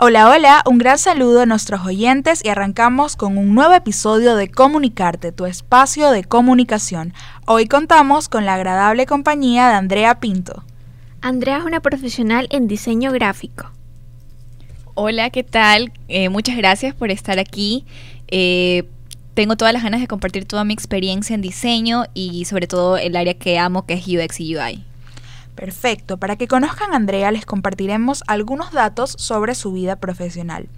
Hola, hola, un gran saludo a nuestros oyentes y arrancamos con un nuevo episodio de Comunicarte, tu espacio de comunicación. Hoy contamos con la agradable compañía de Andrea Pinto. Andrea es una profesional en diseño gráfico. Hola, ¿qué tal? Eh, muchas gracias por estar aquí. Eh, tengo todas las ganas de compartir toda mi experiencia en diseño y sobre todo el área que amo que es UX y UI. Perfecto, para que conozcan a Andrea les compartiremos algunos datos sobre su vida profesional.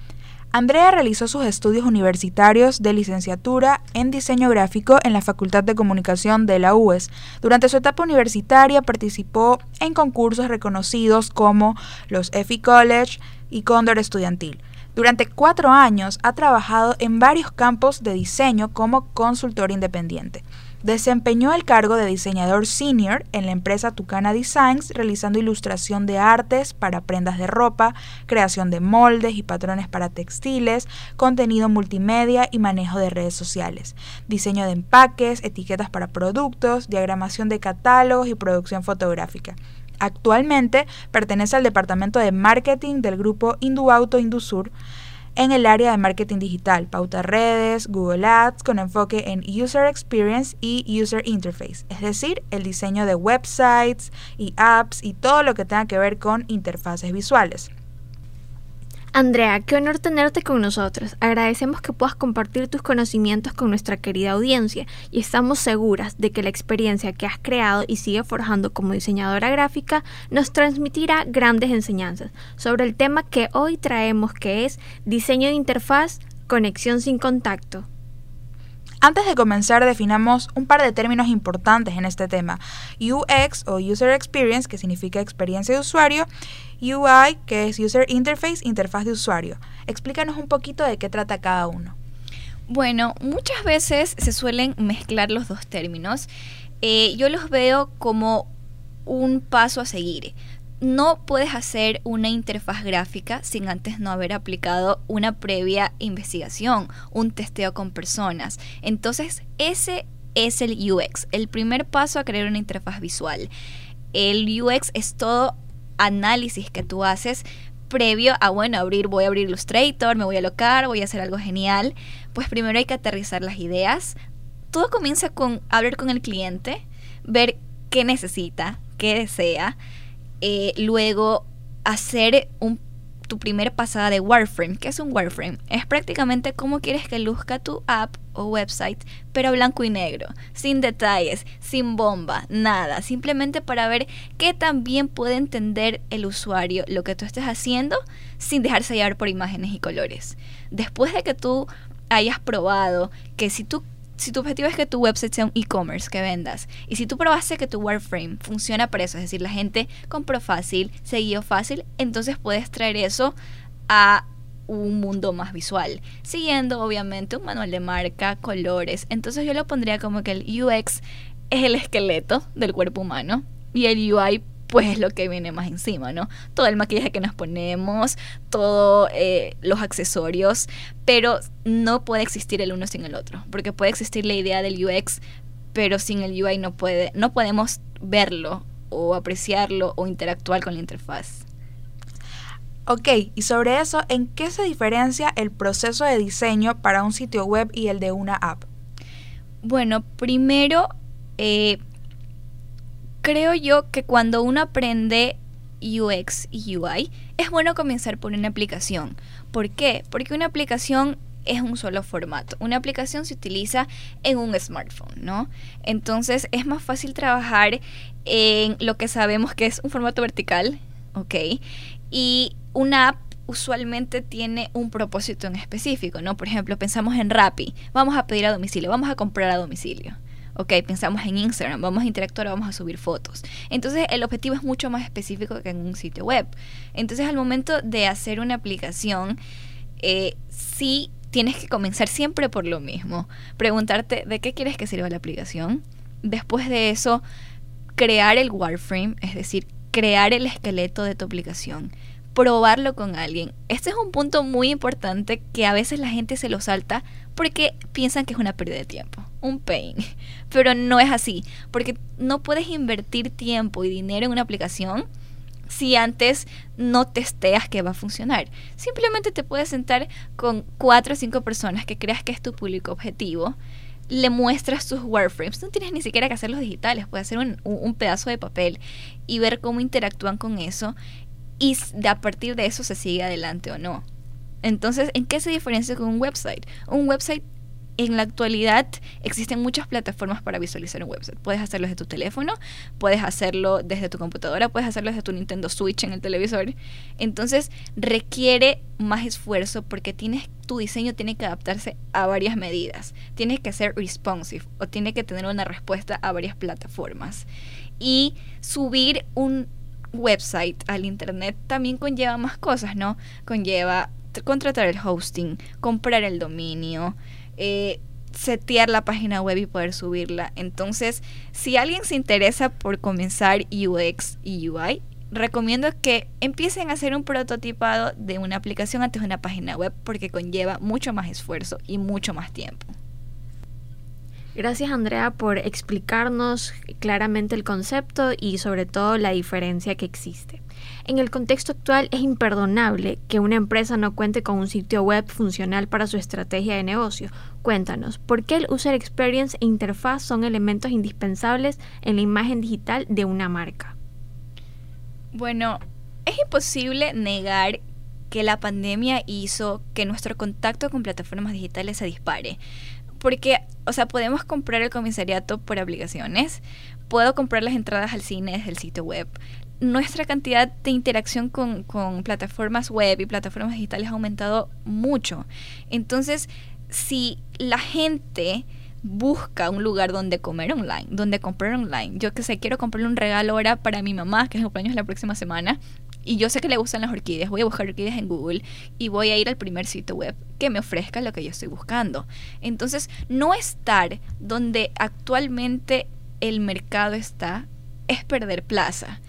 Andrea realizó sus estudios universitarios de licenciatura en diseño gráfico en la Facultad de Comunicación de la UES. Durante su etapa universitaria participó en concursos reconocidos como los EFI College y Cóndor Estudiantil. Durante cuatro años ha trabajado en varios campos de diseño como consultor independiente. Desempeñó el cargo de diseñador senior en la empresa Tucana Designs, realizando ilustración de artes para prendas de ropa, creación de moldes y patrones para textiles, contenido multimedia y manejo de redes sociales, diseño de empaques, etiquetas para productos, diagramación de catálogos y producción fotográfica. Actualmente pertenece al departamento de marketing del grupo Induauto Indusur en el área de marketing digital, pauta redes, Google Ads, con enfoque en User Experience y User Interface, es decir, el diseño de websites y apps y todo lo que tenga que ver con interfaces visuales. Andrea, qué honor tenerte con nosotros. Agradecemos que puedas compartir tus conocimientos con nuestra querida audiencia y estamos seguras de que la experiencia que has creado y sigue forjando como diseñadora gráfica nos transmitirá grandes enseñanzas sobre el tema que hoy traemos que es diseño de interfaz, conexión sin contacto. Antes de comenzar, definamos un par de términos importantes en este tema. UX o User Experience, que significa experiencia de usuario, UI, que es User Interface, interfaz de usuario. Explícanos un poquito de qué trata cada uno. Bueno, muchas veces se suelen mezclar los dos términos. Eh, yo los veo como un paso a seguir no puedes hacer una interfaz gráfica sin antes no haber aplicado una previa investigación, un testeo con personas. Entonces, ese es el UX, el primer paso a crear una interfaz visual. El UX es todo análisis que tú haces previo a, bueno, abrir, voy a abrir Illustrator, me voy a locar, voy a hacer algo genial. Pues primero hay que aterrizar las ideas. Todo comienza con hablar con el cliente, ver qué necesita, qué desea eh, luego hacer tu primer pasada de wireframe. ¿Qué es un wireframe? Es prácticamente cómo quieres que luzca tu app o website, pero blanco y negro, sin detalles, sin bomba, nada, simplemente para ver qué también puede entender el usuario lo que tú estés haciendo sin dejarse llevar por imágenes y colores. Después de que tú hayas probado que si tú si tu objetivo es que tu website sea un e-commerce que vendas y si tú probaste que tu wireframe funciona para eso, es decir, la gente compró fácil, seguió fácil, entonces puedes traer eso a un mundo más visual, siguiendo obviamente un manual de marca, colores. Entonces yo lo pondría como que el UX es el esqueleto del cuerpo humano y el UI pues es lo que viene más encima, ¿no? Todo el maquillaje que nos ponemos, todos eh, los accesorios, pero no puede existir el uno sin el otro, porque puede existir la idea del UX, pero sin el UI no puede, no podemos verlo o apreciarlo o interactuar con la interfaz. Ok, y sobre eso, ¿en qué se diferencia el proceso de diseño para un sitio web y el de una app? Bueno, primero, eh, creo yo que cuando uno aprende UX y UI, es bueno comenzar por una aplicación. ¿Por qué? Porque una aplicación es un solo formato. Una aplicación se utiliza en un smartphone, ¿no? Entonces es más fácil trabajar en lo que sabemos que es un formato vertical, ¿ok? Y una app usualmente tiene un propósito en específico, ¿no? Por ejemplo, pensamos en Rappi, vamos a pedir a domicilio, vamos a comprar a domicilio ok, pensamos en Instagram, vamos a interactuar, vamos a subir fotos. Entonces el objetivo es mucho más específico que en un sitio web. Entonces al momento de hacer una aplicación, eh, sí tienes que comenzar siempre por lo mismo. Preguntarte de qué quieres que sirva la aplicación. Después de eso, crear el wireframe, es decir, crear el esqueleto de tu aplicación probarlo con alguien. Este es un punto muy importante que a veces la gente se lo salta porque piensan que es una pérdida de tiempo, un pain. Pero no es así, porque no puedes invertir tiempo y dinero en una aplicación si antes no testeas que va a funcionar. Simplemente te puedes sentar con cuatro o cinco personas que creas que es tu público objetivo, le muestras tus wireframes, no tienes ni siquiera que hacerlos digitales, puedes hacer un, un pedazo de papel y ver cómo interactúan con eso y a partir de eso se sigue adelante o no. Entonces, ¿en qué se diferencia con un website? Un website en la actualidad existen muchas plataformas para visualizar un website. Puedes hacerlo desde tu teléfono, puedes hacerlo desde tu computadora, puedes hacerlo desde tu Nintendo Switch en el televisor. Entonces requiere más esfuerzo porque tienes, tu diseño tiene que adaptarse a varias medidas. Tiene que ser responsive o tiene que tener una respuesta a varias plataformas. Y subir un website al internet también conlleva más cosas, ¿no? Conlleva contratar el hosting, comprar el dominio, eh, setear la página web y poder subirla. Entonces, si alguien se interesa por comenzar UX y UI, recomiendo que empiecen a hacer un prototipado de una aplicación antes de una página web porque conlleva mucho más esfuerzo y mucho más tiempo. Gracias Andrea por explicarnos claramente el concepto y sobre todo la diferencia que existe. En el contexto actual es imperdonable que una empresa no cuente con un sitio web funcional para su estrategia de negocio. Cuéntanos, ¿por qué el User Experience e interfaz son elementos indispensables en la imagen digital de una marca? Bueno, es imposible negar que la pandemia hizo que nuestro contacto con plataformas digitales se dispare. Porque, o sea, podemos comprar el comisariato por aplicaciones, puedo comprar las entradas al cine desde el sitio web, nuestra cantidad de interacción con, plataformas web y plataformas digitales ha aumentado mucho. Entonces, si la gente busca un lugar donde comer online, donde comprar online. Yo que sé, quiero comprarle un regalo ahora para mi mamá, que es cumpleaños la próxima semana, y yo sé que le gustan las orquídeas, voy a buscar orquídeas en Google y voy a ir al primer sitio web que me ofrezca lo que yo estoy buscando. Entonces, no estar donde actualmente el mercado está es perder plaza.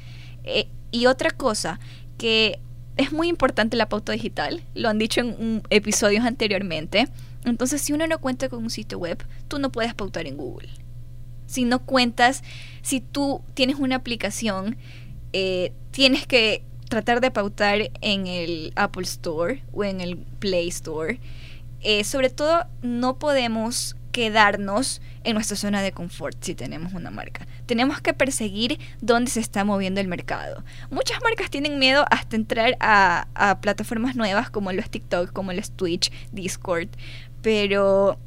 Eh, y otra cosa que es muy importante la pauta digital, lo han dicho en episodios anteriormente. Entonces, si uno no cuenta con un sitio web, tú no puedes pautar en Google. Si no cuentas, si tú tienes una aplicación, eh, tienes que tratar de pautar en el Apple Store o en el Play Store. Eh, sobre todo, no podemos quedarnos en nuestra zona de confort si tenemos una marca. Tenemos que perseguir dónde se está moviendo el mercado. Muchas marcas tienen miedo hasta entrar a, plataformas nuevas como los TikTok, como los Twitch, Discord, pero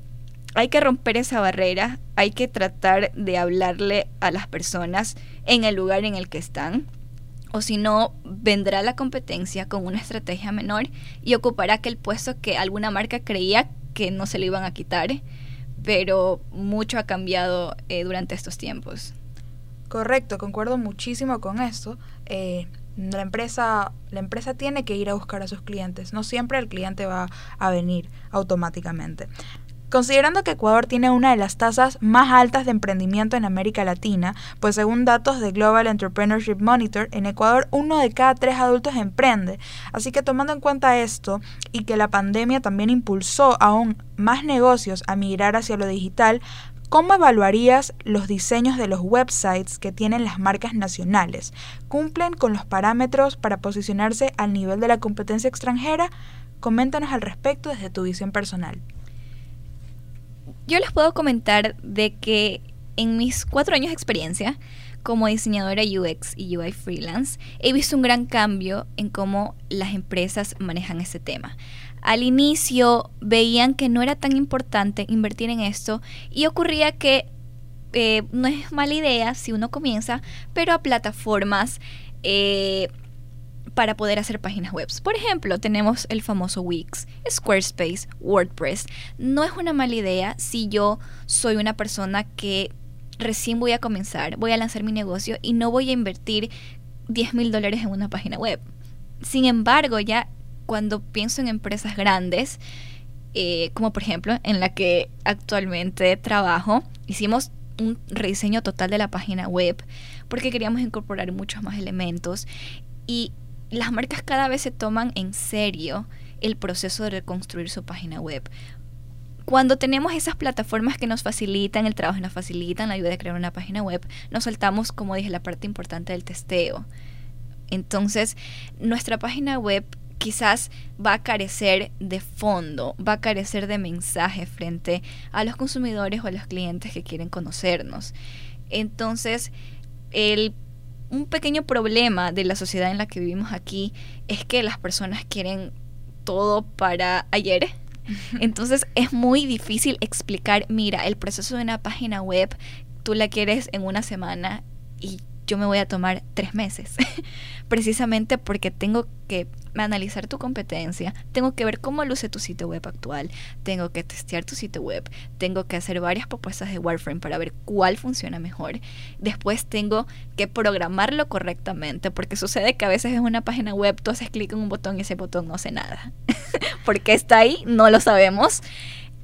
hay que romper esa barrera, hay que tratar de hablarle a las personas en el lugar en el que están. O si no, vendrá la competencia con una estrategia menor y ocupará aquel puesto que alguna marca creía que no se le iban a quitar pero mucho ha cambiado eh, durante estos tiempos. Correcto, concuerdo muchísimo con esto. Eh, la empresa, la empresa tiene que ir a buscar a sus clientes, no siempre el cliente va a venir automáticamente. Considerando que Ecuador tiene una de las tasas más altas de emprendimiento en América Latina, pues según datos de Global Entrepreneurship Monitor, en Ecuador uno de cada tres adultos emprende. Así que tomando en cuenta esto y que la pandemia también impulsó aún más negocios a migrar hacia lo digital, ¿Cómo evaluarías los diseños de los websites que tienen las marcas nacionales? ¿Cumplen con los parámetros para posicionarse al nivel de la competencia extranjera? Coméntanos al respecto desde tu visión personal. Yo les puedo comentar de que en mis cuatro años de experiencia como diseñadora UX y UI freelance, he visto un gran cambio en cómo las empresas manejan ese tema. Al inicio veían que no era tan importante invertir en esto y ocurría que eh, no es mala idea si uno comienza, pero a plataformas eh, para poder hacer páginas web. Por ejemplo, tenemos el famoso Wix, Squarespace, WordPress. No es una mala idea si yo soy una persona que recién voy a comenzar, voy a lanzar mi negocio y no voy a invertir 10 mil dólares en una página web. Sin embargo, ya cuando pienso en empresas grandes, eh, como por ejemplo en la que actualmente trabajo, hicimos un rediseño total de la página web porque queríamos incorporar muchos más elementos y las marcas cada vez se toman en serio el proceso de reconstruir su página web. cuando tenemos esas plataformas que nos facilitan el trabajo, nos facilitan la ayuda de crear una página web, nos saltamos, como dije, la parte importante del testeo. Entonces, nuestra página web quizás va a carecer de fondo, va a carecer de mensaje frente a los consumidores o a los clientes que quieren conocernos. Entonces, el, un pequeño problema de la sociedad en la que vivimos aquí es que las personas quieren todo para ayer. Entonces es muy difícil explicar, mira, el proceso de una página web, tú la quieres en una semana y yo me voy a tomar tres meses, precisamente porque tengo que analizar tu competencia, tengo que ver cómo luce tu sitio web actual, tengo que testear tu sitio web, tengo que hacer varias propuestas de wireframe para ver cuál funciona mejor, después tengo que programarlo correctamente, porque sucede que a veces en una página web tú haces clic en un botón y ese botón no hace nada, porque está ahí, no lo sabemos.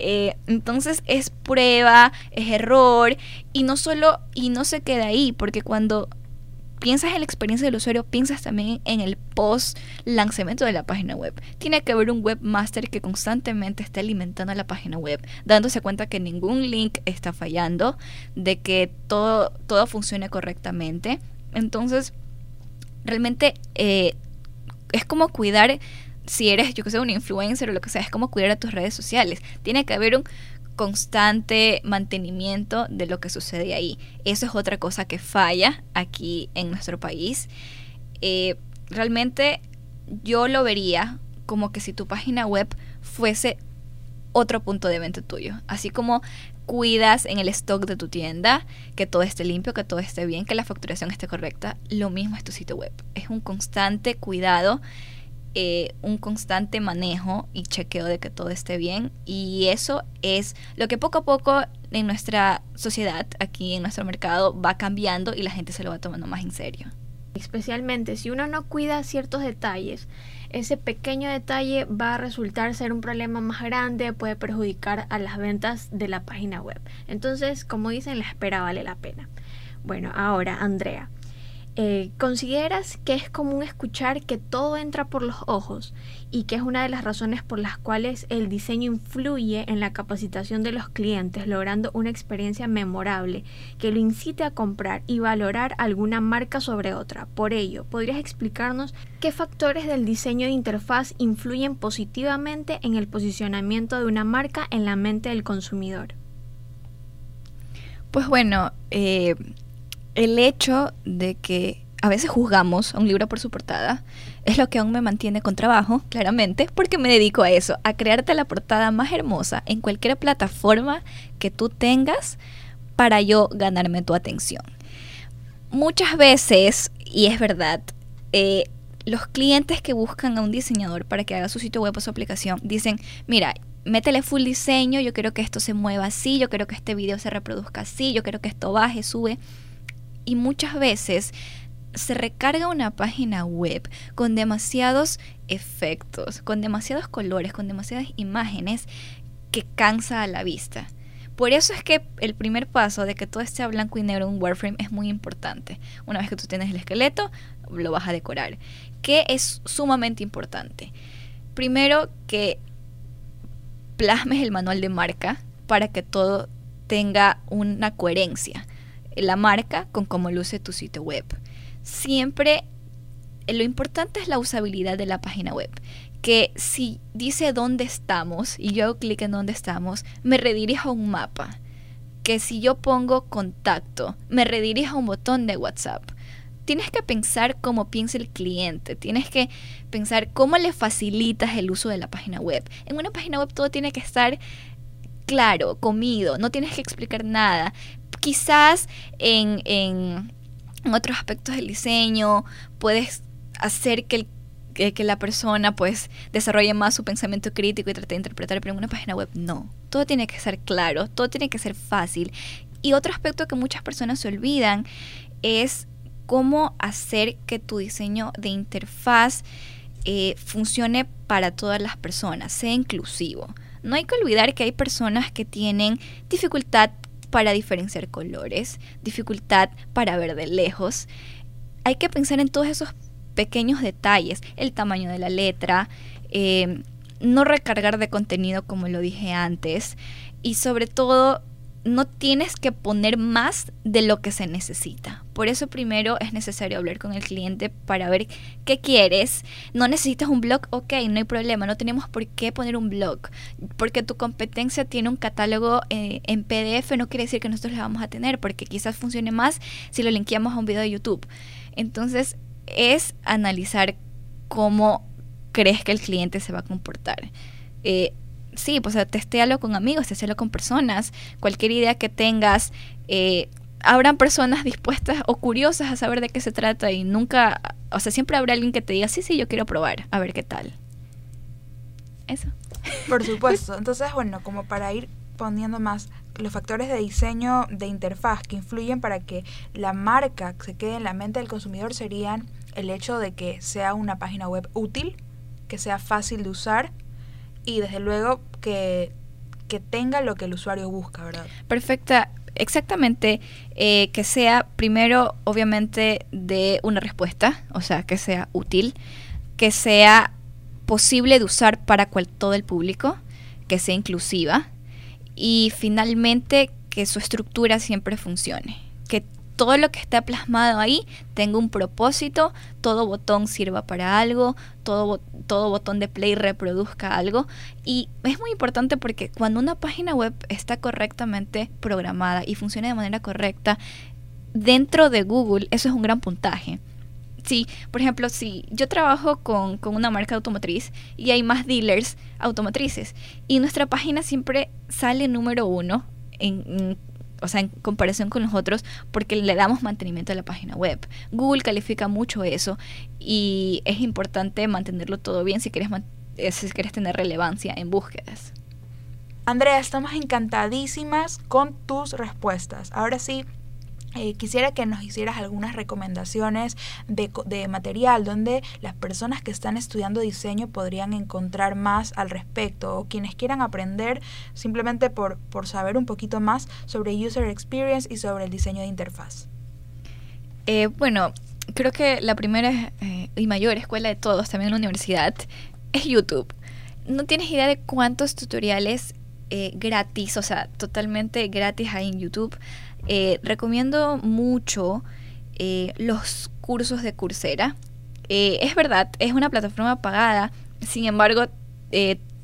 Eh, entonces es prueba, es error y no solo y no se queda ahí, porque cuando piensas en la experiencia del usuario, piensas también en el post lanzamiento de la página web. Tiene que haber un webmaster que constantemente esté alimentando la página web, dándose cuenta que ningún link está fallando, de que todo, todo funcione correctamente. Entonces, realmente eh, es como cuidar si eres, yo que sé, un influencer o lo que sea, es como cuidar a tus redes sociales. Tiene que haber un constante mantenimiento de lo que sucede ahí. Eso es otra cosa que falla aquí en nuestro país. Eh, realmente yo lo vería como que si tu página web fuese otro punto de venta tuyo. Así como cuidas en el stock de tu tienda, que todo esté limpio, que todo esté bien, que la facturación esté correcta, lo mismo es tu sitio web. Es un constante cuidado eh, un constante manejo y chequeo de que todo esté bien y eso es lo que poco a poco en nuestra sociedad, aquí en nuestro mercado, va cambiando y la gente se lo va tomando más en serio. Especialmente si uno no cuida ciertos detalles, ese pequeño detalle va a resultar ser un problema más grande, puede perjudicar a las ventas de la página web. Entonces, como dicen, la espera vale la pena. Bueno, ahora, Andrea, eh, ¿Consideras que es común escuchar que todo entra por los ojos y que es una de las razones por las cuales el diseño influye en la capacitación de los clientes, logrando una experiencia memorable que lo incite a comprar y valorar alguna marca sobre otra? Por ello, ¿podrías explicarnos qué factores del diseño de interfaz influyen positivamente en el posicionamiento de una marca en la mente del consumidor? Pues bueno, eh, el hecho de que a veces juzgamos a un libro por su portada es lo que aún me mantiene con trabajo, claramente, porque me dedico a eso, a crearte la portada más hermosa en cualquier plataforma que tú tengas para yo ganarme tu atención. Muchas veces, y es verdad, eh, los clientes que buscan a un diseñador para que haga su sitio web o su aplicación dicen, mira, métele full diseño, yo quiero que esto se mueva así, yo quiero que este video se reproduzca así, yo quiero que esto baje, sube y muchas veces se recarga una página web con demasiados efectos, con demasiados colores, con demasiadas imágenes que cansa a la vista. Por eso es que el primer paso de que todo esté blanco y negro en un Warframe es muy importante. Una vez que tú tienes el esqueleto, lo vas a decorar. ¿Qué es sumamente importante? Primero que plasmes el manual de marca para que todo tenga una coherencia la marca con cómo luce tu sitio web. Siempre eh, lo importante es la usabilidad de la página web. Que si dice dónde estamos y yo hago clic en dónde estamos, me redirija a un mapa. Que si yo pongo contacto, me redirija a un botón de WhatsApp. Tienes que pensar cómo piensa el cliente, tienes que pensar cómo le facilitas el uso de la página web. En una página web todo tiene que estar claro, comido, no tienes que explicar nada quizás en, en, otros aspectos del diseño puedes hacer que, que la persona pues desarrolle más su pensamiento crítico y trate de interpretar, pero en una página web no. Todo tiene que ser claro, todo tiene que ser fácil. Y otro aspecto que muchas personas se olvidan es cómo hacer que tu diseño de interfaz eh, funcione para todas las personas, sea inclusivo. No hay que olvidar que hay personas que tienen dificultad para diferenciar colores, dificultad para ver de lejos. Hay que pensar en todos esos pequeños detalles, el tamaño de la letra, eh, no recargar de contenido como lo dije antes y sobre todo no tienes que poner más de lo que se necesita. Por eso primero es necesario hablar con el cliente para ver qué quieres. No necesitas un blog, ok, no hay problema, no tenemos por qué poner un blog. Porque tu competencia tiene un catálogo eh, en PDF, no quiere decir que nosotros lo vamos a tener, porque quizás funcione más si lo linkeamos a un video de YouTube. Entonces es analizar cómo crees que el cliente se va a comportar. Eh, sí, pues testéalo con amigos, testéalo con personas, cualquier idea que tengas, eh, habrán personas dispuestas o curiosas a saber de qué se trata y nunca, o sea, siempre habrá alguien que te diga, sí, sí, yo quiero probar, a ver qué tal. Eso. Por supuesto. Entonces, bueno, como para ir poniendo más los factores de diseño de interfaz que influyen para que la marca se quede en la mente del consumidor serían el hecho de que sea una página web útil, que sea fácil de usar y desde luego que, que tenga lo que el usuario busca, ¿verdad? Perfecta, exactamente, eh, que sea primero obviamente de una respuesta, o sea, que sea útil, que sea posible de usar para cual, todo el público, que sea inclusiva y finalmente que su estructura siempre funcione, que todo lo que está plasmado ahí tenga un propósito, todo botón sirva para algo, todo, botón de play reproduzca algo. Y es muy importante porque cuando una página web está correctamente programada y funciona de manera correcta, dentro de Google eso es un gran puntaje. Sí, por ejemplo, si yo trabajo con, con, una marca automotriz y hay más dealers automotrices y nuestra página siempre sale número uno en, o sea, en comparación con los otros, porque le damos mantenimiento a la página web. Google califica mucho eso y es importante mantenerlo todo bien si quieres, eh, si quieres tener relevancia en búsquedas. Andrea, estamos encantadísimas con tus respuestas. Ahora sí, eh, quisiera que nos hicieras algunas recomendaciones de, de, material donde las personas que están estudiando diseño podrían encontrar más al respecto o quienes quieran aprender simplemente por, por saber un poquito más sobre user experience y sobre el diseño de interfaz. Eh, bueno, creo que la primera eh, y mayor escuela de todos, también en la universidad, es YouTube. No tienes idea de cuántos tutoriales gratis, o sea, totalmente gratis hay en YouTube eh, recomiendo mucho eh, los cursos de Coursera. Eh, es verdad, es una plataforma pagada, sin embargo,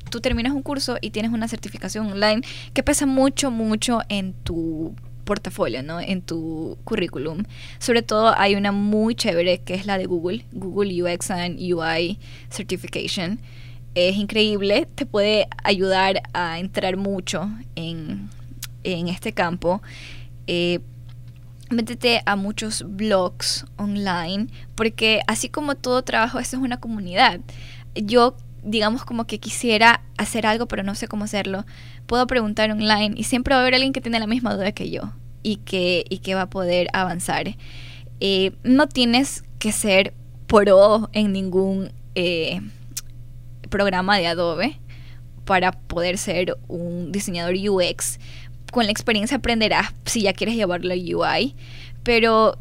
tú terminas un curso y tienes una certificación online que pesa mucho, mucho en tu portafolio, ¿no? En tu currículum. Sobre todo hay una muy chévere que es la de Google, Google UX and UI Certification. Es increíble, te puede ayudar a entrar mucho en, en este campo eh, métete a muchos blogs online, porque así como todo trabajo, esto es una comunidad. Yo, digamos, como que quisiera hacer algo, pero no sé cómo hacerlo, puedo preguntar online y siempre va a haber alguien que tiene la misma duda que yo y que, y que va a poder avanzar. Eh, no tienes que ser pro en ningún eh, programa de Adobe para poder ser un diseñador UX con la experiencia aprenderás si ya quieres llevarlo a UI, pero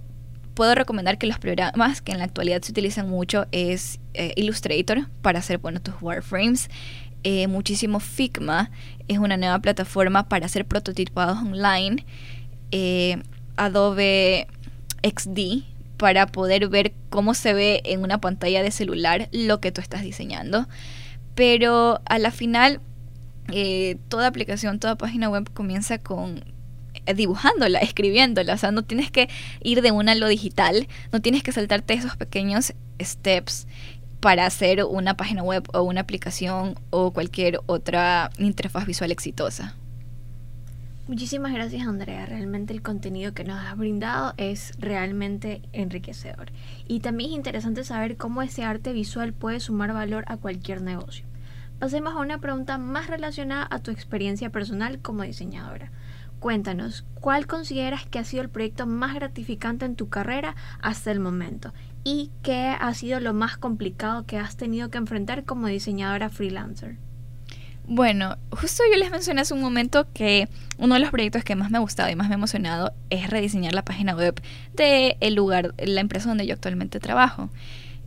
puedo recomendar que los programas que en la actualidad se utilizan mucho es eh, Illustrator para hacer bueno, tus wireframes. Eh, muchísimo Figma es una nueva plataforma para hacer prototipados online. Eh, Adobe XD para poder ver cómo se ve en una pantalla de celular lo que tú estás diseñando. Pero a la final eh, toda aplicación, toda página web comienza con eh, dibujándola, escribiéndola, o sea, no tienes que ir de una a lo digital, no tienes que saltarte esos pequeños steps para hacer una página web o una aplicación o cualquier otra interfaz visual exitosa. Muchísimas gracias Andrea, realmente el contenido que nos has brindado es realmente enriquecedor. Y también es interesante saber cómo ese arte visual puede sumar valor a cualquier negocio. Pasemos a una pregunta más relacionada a tu experiencia personal como diseñadora. Cuéntanos, ¿cuál consideras que ha sido el proyecto más gratificante en tu carrera hasta el momento? ¿Y qué ha sido lo más complicado que has tenido que enfrentar como diseñadora freelancer? Bueno, justo yo les mencioné hace un momento que uno de los proyectos que más me ha gustado y más me ha emocionado es rediseñar la página web de el lugar, la empresa donde yo actualmente trabajo.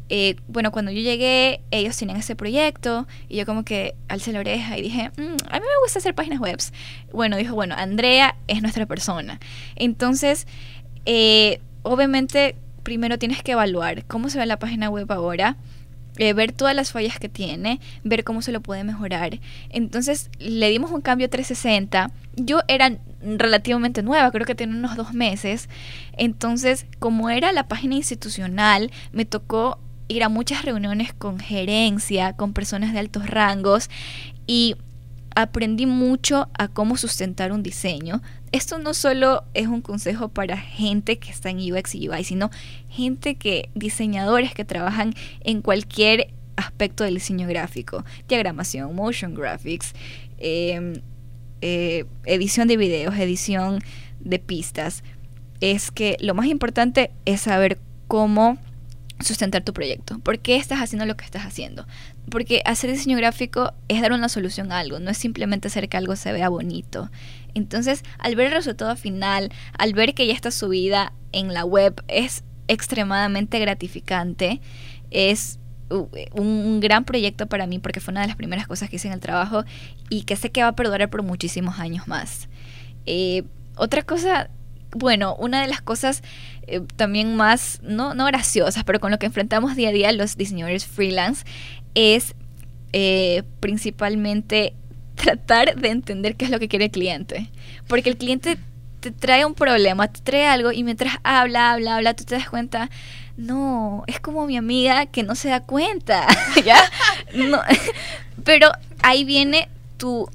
Eh, bueno, cuando yo llegué, ellos tenían ese proyecto y yo como que alcé la oreja y dije, "Mm, a mí me gusta hacer páginas web. Bueno, dijo, bueno, Andrea es nuestra persona. Entonces, eh, obviamente, primero tienes que evaluar cómo se ve la página web ahora. eh, ver todas las fallas que tiene, ver cómo se lo puede mejorar. Entonces le dimos un cambio 360. Yo era relativamente nueva, creo que tiene unos dos meses. Entonces, como era la página institucional, me tocó ir a muchas reuniones con gerencia, con personas de altos rangos y aprendí mucho a cómo sustentar un diseño. Esto no solo es un consejo para gente que está en UX y UI, sino gente que, diseñadores que trabajan en cualquier aspecto del diseño gráfico, diagramación, motion graphics, eh, eh, edición de videos, edición de pistas. Es que lo más importante es saber cómo sustentar tu proyecto. ¿Por qué estás haciendo lo que estás haciendo? Porque hacer diseño gráfico es dar una solución a algo, no es simplemente hacer que algo se vea bonito. Entonces, al ver el resultado final, al ver que ya está subida en la web, es extremadamente gratificante. Es un, un, gran proyecto para mí porque fue una de las primeras cosas que hice en el trabajo y que sé que va a perdurar por muchísimos años más. Eh, otra cosa bueno, una de las cosas eh, también más, no, no graciosas, pero con lo que enfrentamos día a día los diseñadores freelance es eh, principalmente tratar de entender qué es lo que quiere el cliente. Porque el cliente te trae un problema, te trae algo y mientras habla, habla, habla, tú te das cuenta, no, es como mi amiga que no se da cuenta, ¿ya? No, pero ahí viene tu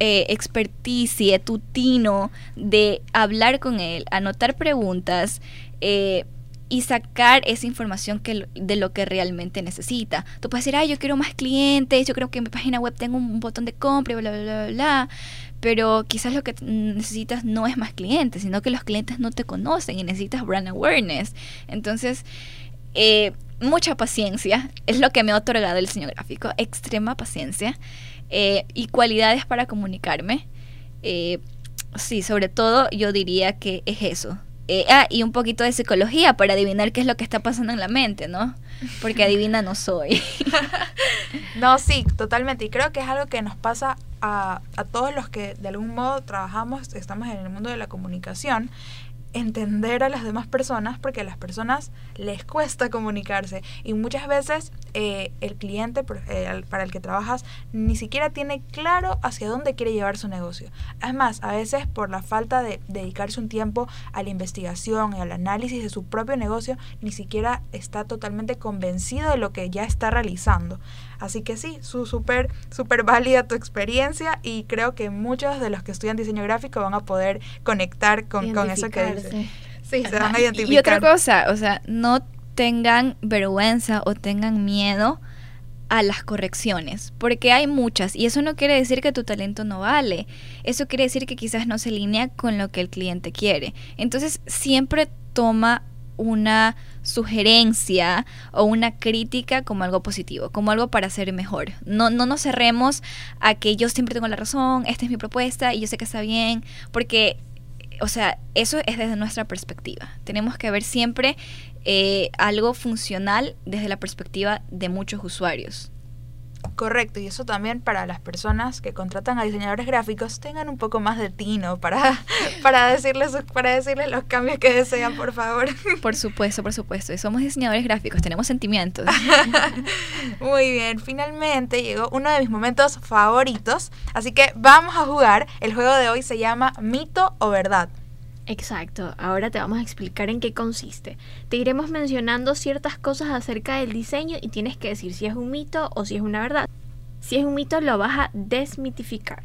eh, experticia, tu tino de hablar con él, anotar preguntas eh, y sacar esa información que, de lo que realmente necesita. Tú puedes decir, ah, yo quiero más clientes, yo creo que en mi página web tengo un botón de compra, bla, bla, bla, bla. Pero quizás lo que necesitas no es más clientes, sino que los clientes no te conocen y necesitas brand awareness. Entonces, eh, mucha paciencia es lo que me ha otorgado el diseño gráfico, extrema paciencia eh, y cualidades para comunicarme. Eh, sí, sobre todo yo diría que es eso. Eh, ah, y un poquito de psicología para adivinar qué es lo que está pasando en la mente, ¿no? Porque adivina no soy. no, sí, totalmente. Y creo que es algo que nos pasa a, a todos los que de algún modo trabajamos, estamos en el mundo de la comunicación entender a las demás personas porque a las personas les cuesta comunicarse y muchas veces eh, el cliente eh, para el que trabajas ni siquiera tiene claro hacia dónde quiere llevar su negocio. Es más, a veces por la falta de dedicarse un tiempo a la investigación y al análisis de su propio negocio, ni siquiera está totalmente convencido de lo que ya está realizando. Así que sí, su súper super válida tu experiencia y creo que muchos de los que estudian diseño gráfico van a poder conectar con, con eso que dice. Sí, se van a identificar. Y otra cosa, o sea, no tengan vergüenza o tengan miedo a las correcciones, porque hay muchas y eso no quiere decir que tu talento no vale, eso quiere decir que quizás no se alinea con lo que el cliente quiere. Entonces siempre toma una sugerencia o una crítica como algo positivo, como algo para ser mejor. No, no nos cerremos a que yo siempre tengo la razón, esta es mi propuesta y yo sé que está bien, porque, o sea, eso es desde nuestra perspectiva. Tenemos que ver siempre eh, algo funcional desde la perspectiva de muchos usuarios. Correcto, y eso también para las personas que contratan a diseñadores gráficos tengan un poco más de tino para, para, decirles, para decirles los cambios que desean, por favor. Por supuesto, por supuesto. Y somos diseñadores gráficos, tenemos sentimientos. Muy bien, finalmente llegó uno de mis momentos favoritos, así que vamos a jugar. El juego de hoy se llama Mito o Verdad. Exacto, ahora te vamos a explicar en qué consiste. Te iremos mencionando ciertas cosas acerca del diseño y tienes que decir si es un mito o si es una verdad. Si es un mito lo vas a desmitificar.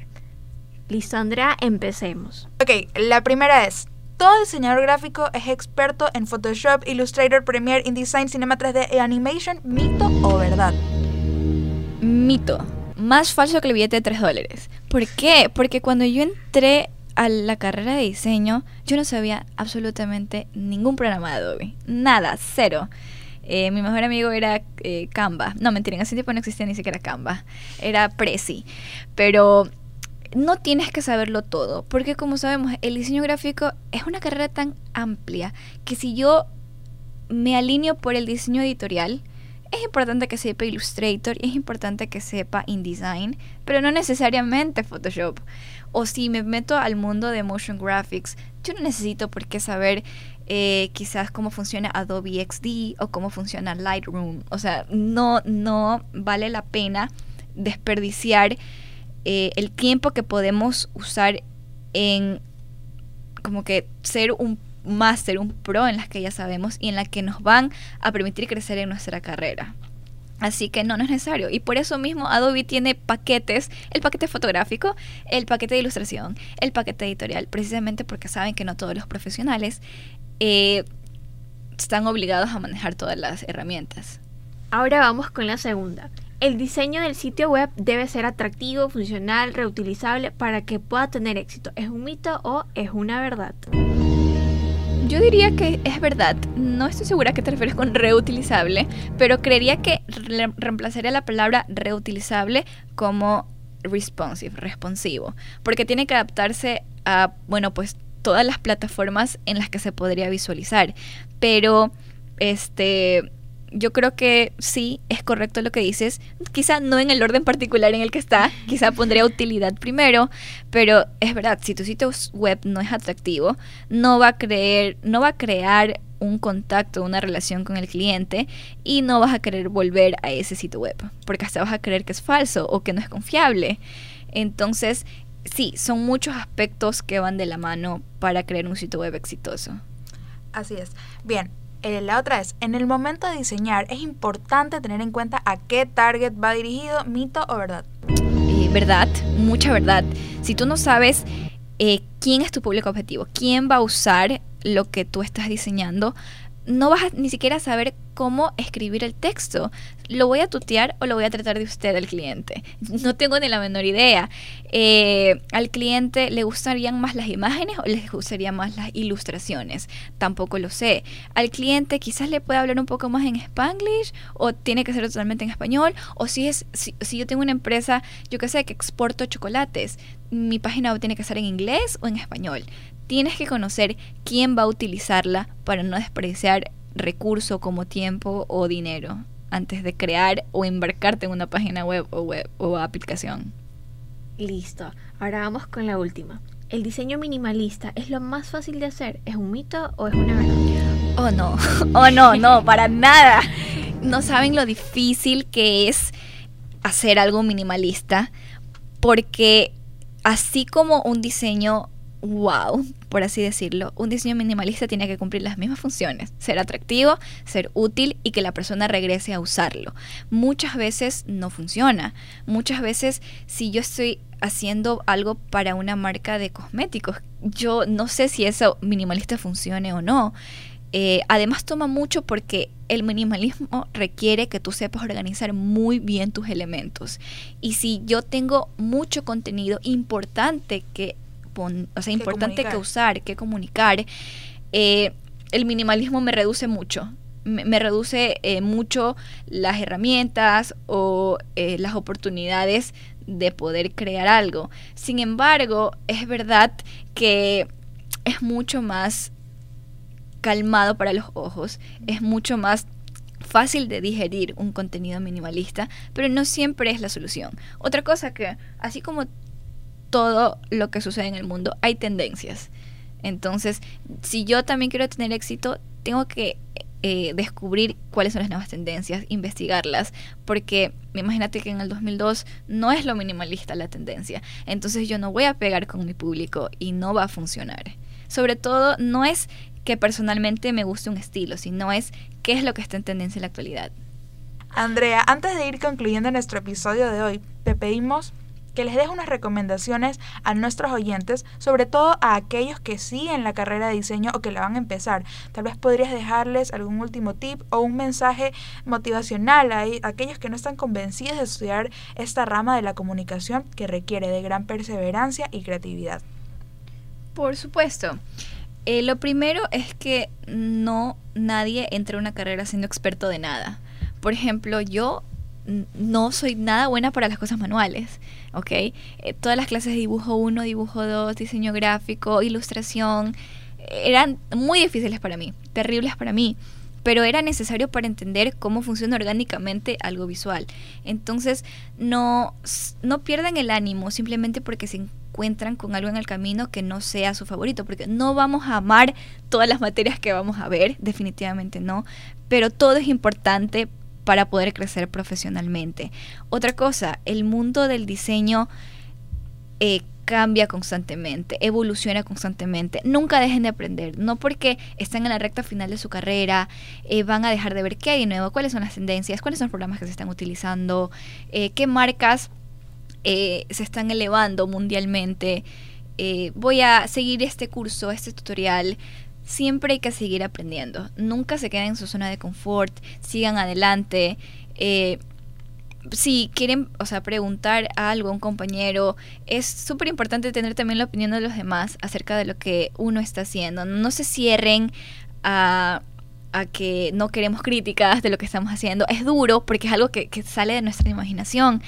Listo, Andrea, empecemos. Ok, la primera es, todo diseñador gráfico es experto en Photoshop, Illustrator, Premiere, InDesign, Cinema 3D y Animation, mito o verdad. Mito. Más falso que el billete de 3 dólares. ¿Por qué? Porque cuando yo entré a la carrera de diseño, yo no sabía absolutamente ningún programa de Adobe. Nada, cero. Eh, mi mejor amigo era eh, Canva. No, mentira, en ese tiempo no existía ni siquiera Canva. Era Prezi. Pero no tienes que saberlo todo, porque como sabemos, el diseño gráfico es una carrera tan amplia que si yo me alineo por el diseño editorial, es importante que sepa Illustrator y es importante que sepa InDesign, pero no necesariamente Photoshop. O si me meto al mundo de motion graphics, yo no necesito por qué saber eh, quizás cómo funciona Adobe XD o cómo funciona Lightroom. O sea, no, no vale la pena desperdiciar eh, el tiempo que podemos usar en como que ser un máster, un pro en las que ya sabemos y en las que nos van a permitir crecer en nuestra carrera. Así que no, no es necesario. Y por eso mismo Adobe tiene paquetes, el paquete fotográfico, el paquete de ilustración, el paquete editorial, precisamente porque saben que no todos los profesionales eh, están obligados a manejar todas las herramientas. Ahora vamos con la segunda. El diseño del sitio web debe ser atractivo, funcional, reutilizable para que pueda tener éxito. ¿Es un mito o es una verdad? Yo diría que es verdad. No estoy segura a qué te refieres con reutilizable, pero creería que reemplazaría la palabra reutilizable como responsive, responsivo, porque tiene que adaptarse a, bueno, pues todas las plataformas en las que se podría visualizar. Pero, este, yo creo que sí, es correcto lo que dices. Quizá no en el orden particular en el que está, quizá pondría utilidad primero, pero es verdad, si tu sitio web no es atractivo, no va a creer, no va a crear un contacto, una relación con el cliente y no vas a querer volver a ese sitio web, porque hasta vas a creer que es falso o que no es confiable. Entonces, sí, son muchos aspectos que van de la mano para crear un sitio web exitoso. Así es. Bien, eh, la otra es, en el momento de diseñar es importante tener en cuenta a qué target va dirigido, mito o verdad. Eh, verdad, mucha verdad. Si tú no sabes eh, quién es tu público objetivo, quién va a usar lo que tú estás diseñando, no vas a ni siquiera saber cómo escribir el texto. ¿Lo voy a tutear o lo voy a tratar de usted al cliente? No tengo ni la menor idea. Eh, ¿Al cliente le gustarían más las imágenes o les gustarían más las ilustraciones? Tampoco lo sé. ¿Al cliente quizás le puede hablar un poco más en spanglish o tiene que ser totalmente en español? O si, es, si, yo tengo una empresa, yo que sé, que exporto chocolates, mi página tiene que ser en inglés o en español tienes que conocer quién va a utilizarla para no despreciar recurso como tiempo o dinero antes de crear o embarcarte en una página web o, web o aplicación. Listo, ahora vamos con la última. ¿El diseño minimalista es lo más fácil de hacer? ¿Es un mito o es una verdad? Oh no, oh no, no, para nada. No saben lo difícil que es hacer algo minimalista porque así como un diseño wow, por así decirlo, un diseño minimalista tiene que cumplir las mismas funciones, ser atractivo, ser útil y que la persona regrese a usarlo. Muchas veces no funciona. Muchas veces si yo estoy haciendo algo para una marca de cosméticos, yo no sé si eso minimalista funcione o no. Eh, además toma mucho porque el minimalismo requiere que tú sepas organizar muy bien tus elementos. Y si yo tengo mucho contenido importante que o sea, importante que usar, que comunicar, eh, el minimalismo me reduce mucho. Me, reduce eh, mucho las herramientas o eh, las oportunidades de poder crear algo. Sin embargo, es verdad que es mucho más calmado para los ojos, es mucho más fácil de digerir un contenido minimalista, pero no siempre es la solución. Otra cosa que, así como todo lo que sucede en el mundo, hay tendencias. Entonces, si yo también quiero tener éxito, tengo que eh, descubrir cuáles son las nuevas tendencias, investigarlas, porque imagínate que en el 2002 no es lo minimalista la tendencia, entonces yo no voy a pegar con mi público y no va a funcionar. Sobre todo, no es que personalmente me guste un estilo, sino es qué es lo que está en tendencia en la actualidad. Andrea, antes de ir concluyendo nuestro episodio de hoy, te pedimos que les deje unas recomendaciones a nuestros oyentes, sobre todo a aquellos que siguen la carrera de diseño o que la van a empezar. Tal vez podrías dejarles algún último tip o un mensaje motivacional a aquellos que no están convencidos de estudiar esta rama de la comunicación que requiere de gran perseverancia y creatividad. Por supuesto. Eh, lo primero es que no nadie entra a una carrera siendo experto de nada. Por ejemplo, yo no soy nada buena para las cosas manuales, ¿ok? Eh, todas las clases de dibujo 1, dibujo 2, diseño gráfico, ilustración, eran muy difíciles para mí, terribles para mí. pero era necesario para entender cómo funciona orgánicamente algo visual. Entonces, no, no pierdan el ánimo simplemente porque se encuentran con algo en el camino que no sea su favorito, porque no vamos a amar todas las materias que vamos a ver, definitivamente no, pero todo es importante para poder crecer profesionalmente. Otra cosa, el mundo del diseño eh, cambia constantemente, evoluciona constantemente. Nunca dejen de aprender, no porque están en la recta final de su carrera, eh, van a dejar de ver qué hay de nuevo, cuáles son las tendencias, cuáles son los programas que se están utilizando, eh, qué marcas se están elevando mundialmente. voy a seguir este curso, este tutorial. Siempre hay que seguir aprendiendo. Nunca se queden en su zona de confort. Sigan adelante si quieren, o sea, preguntar algo a un compañero, es súper importante tener también la opinión de los demás acerca de lo que uno está haciendo. No se cierren a, a que no queremos críticas de lo que estamos haciendo. Es duro porque es algo que, que sale de nuestra imaginación,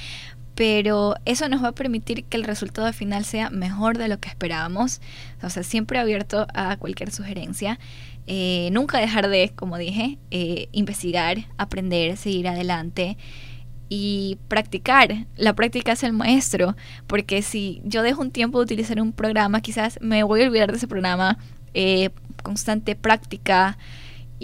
pero eso nos va a permitir que el resultado final sea mejor de lo que esperábamos. O sea, siempre abierto a cualquier sugerencia. Eh, nunca dejar de, como dije, eh, investigar, aprender, seguir adelante y practicar. La práctica es el maestro, porque si yo dejo un tiempo de utilizar un programa, quizás me voy a olvidar de ese programa. Eh, constante práctica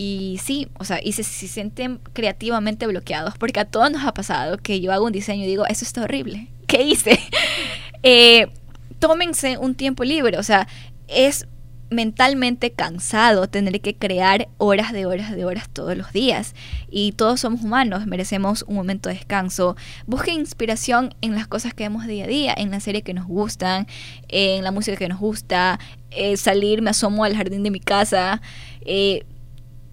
y sí, o sea, y se, sienten creativamente bloqueados, porque a todos nos ha pasado que yo hago un diseño y digo, eso está horrible, ¿qué hice? eh, tómense un tiempo libre, o sea, es mentalmente cansado tener que crear horas de horas de horas todos los días. Y todos somos humanos, merecemos un momento de descanso. Busquen inspiración en las cosas que vemos día a día, en la serie que nos gustan, en la música que nos gusta, eh, salir, me asomo al jardín de mi casa. Eh,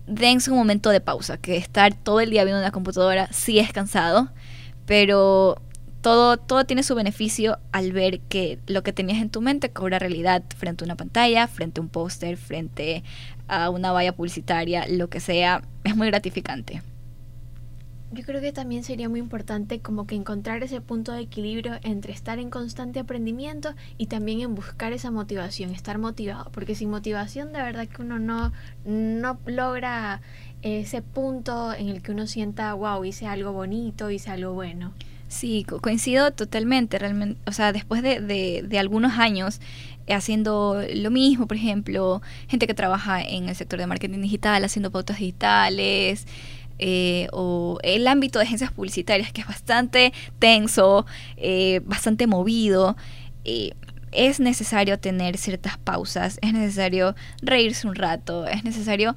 dense un momento de pausa, que estar todo el día viendo una computadora sí es cansado, pero todo, todo tiene su beneficio al ver que lo que tenías en tu mente cobra realidad frente a una pantalla, frente a un póster, frente a una valla publicitaria, lo que sea, es muy gratificante. Yo creo que también sería muy importante como que encontrar ese punto de equilibrio entre estar en constante aprendimiento y también en buscar esa motivación, estar motivado, porque sin motivación de verdad que uno no, no logra ese punto en el que uno sienta, wow, hice algo bonito, hice algo bueno. Sí, coincido totalmente, realmente, o sea, después de, de, algunos años haciendo lo mismo, por ejemplo, gente que trabaja en el sector de marketing digital, haciendo pautas digitales, eh, o el ámbito de agencias publicitarias, que es bastante tenso, eh, bastante movido. Eh, es necesario tener ciertas pausas, es necesario reírse un rato, es necesario,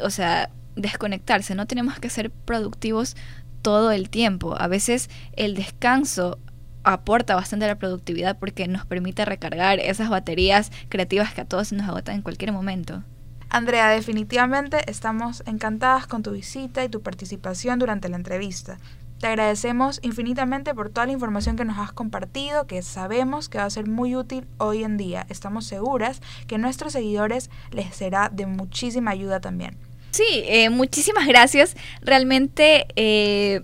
o sea, desconectarse, no tenemos que ser productivos todo el tiempo. A veces el descanso aporta bastante a la productividad porque nos permite recargar esas baterías creativas que a todos nos agotan en cualquier momento. Andrea, definitivamente estamos encantadas con tu visita y tu participación durante la entrevista. Te agradecemos infinitamente por toda la información que nos has compartido, que sabemos que va a ser muy útil hoy en día. Estamos seguras que a nuestros seguidores les será de muchísima ayuda también. Sí, eh, muchísimas gracias. Realmente eh,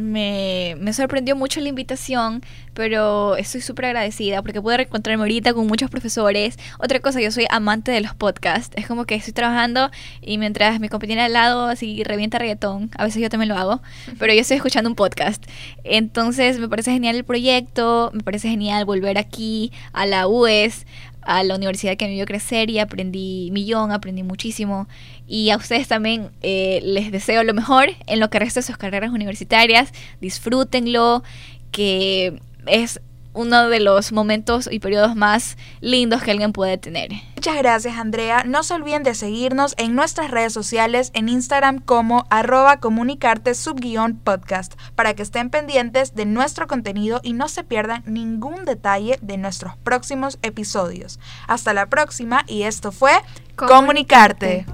me, me, sorprendió mucho la invitación, pero estoy súper agradecida porque pude reencontrarme ahorita con muchos profesores. Otra cosa, yo soy amante de los podcasts. Es como que estoy trabajando y mientras mi compañera al lado así revienta reggaetón, a veces yo también lo hago, pero yo estoy escuchando un podcast. Entonces me parece genial el proyecto, me parece genial volver aquí a la UES a la universidad que me vio crecer y aprendí millón, aprendí muchísimo. Y a ustedes también eh, les deseo lo mejor en lo que resta de sus carreras universitarias. Disfrútenlo, que es uno de los momentos y periodos más lindos que alguien puede tener. Muchas gracias Andrea. No se olviden de seguirnos en nuestras redes sociales en Instagram como arroba comunicarte subguión podcast para que estén pendientes de nuestro contenido y no se pierdan ningún detalle de nuestros próximos episodios. Hasta la próxima y esto fue Comunicarte.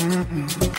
Mm-hmm.